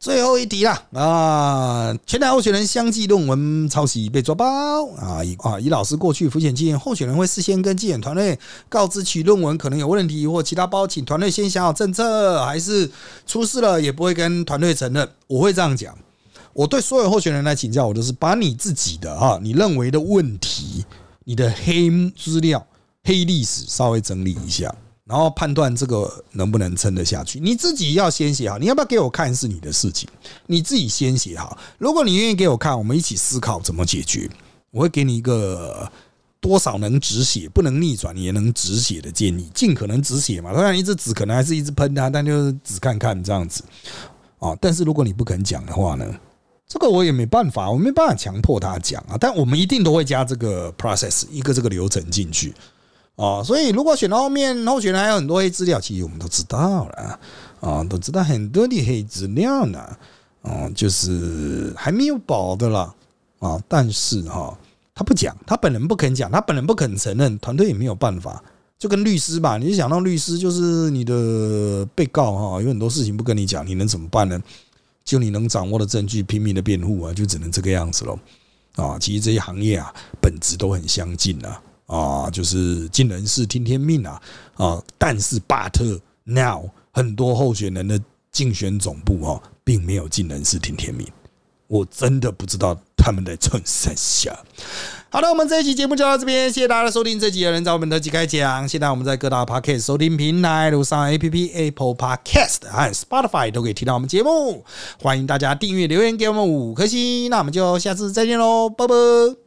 最后一题啦啊！前台候选人相继论文抄袭被抓包啊！以啊，以老师过去浮选经验，候选人会事先跟纪检团队告知其论文可能有问题或其他包，请团队先想好政策，还是出事了也不会跟团队承认。我会这样讲，我对所有候选人来请教，我都是把你自己的哈，你认为的问题，你的黑资料、黑历史稍微整理一下。然后判断这个能不能撑得下去，你自己要先写好。你要不要给我看是你的事情，你自己先写好。如果你愿意给我看，我们一起思考怎么解决。我会给你一个多少能止血、不能逆转也能止血的建议，尽可能止血嘛。当然，一支纸可能还是一直喷它，但就是只看看这样子啊。但是如果你不肯讲的话呢，这个我也没办法，我没办法强迫他讲啊。但我们一定都会加这个 process 一个这个流程进去。哦，所以如果选到后面，候选人还有很多黑资料，其实我们都知道了啊，都知道很多的黑资料呢，哦，就是还没有保的啦啊，但是哈，他不讲，他本人不肯讲，他本人不肯承认，团队也没有办法，就跟律师吧，你想到律师就是你的被告哈，有很多事情不跟你讲，你能怎么办呢？就你能掌握的证据拼命的辩护啊，就只能这个样子喽啊，其实这些行业啊，本质都很相近啊。啊，就是尽人事听天命啊啊！但是，but now 很多候选人的竞选总部哈，并没有尽人事听天命，我真的不知道他们在冲什么。好的，我们这一期节目就到这边，谢谢大家的收听。这集有人找我们的几开讲，现在我们在各大 podcast 收听平台，如上 A P P Apple Podcast 和 Spotify 都可以听到我们节目。欢迎大家订阅留言给我们五颗星，那我们就下次再见喽，拜拜。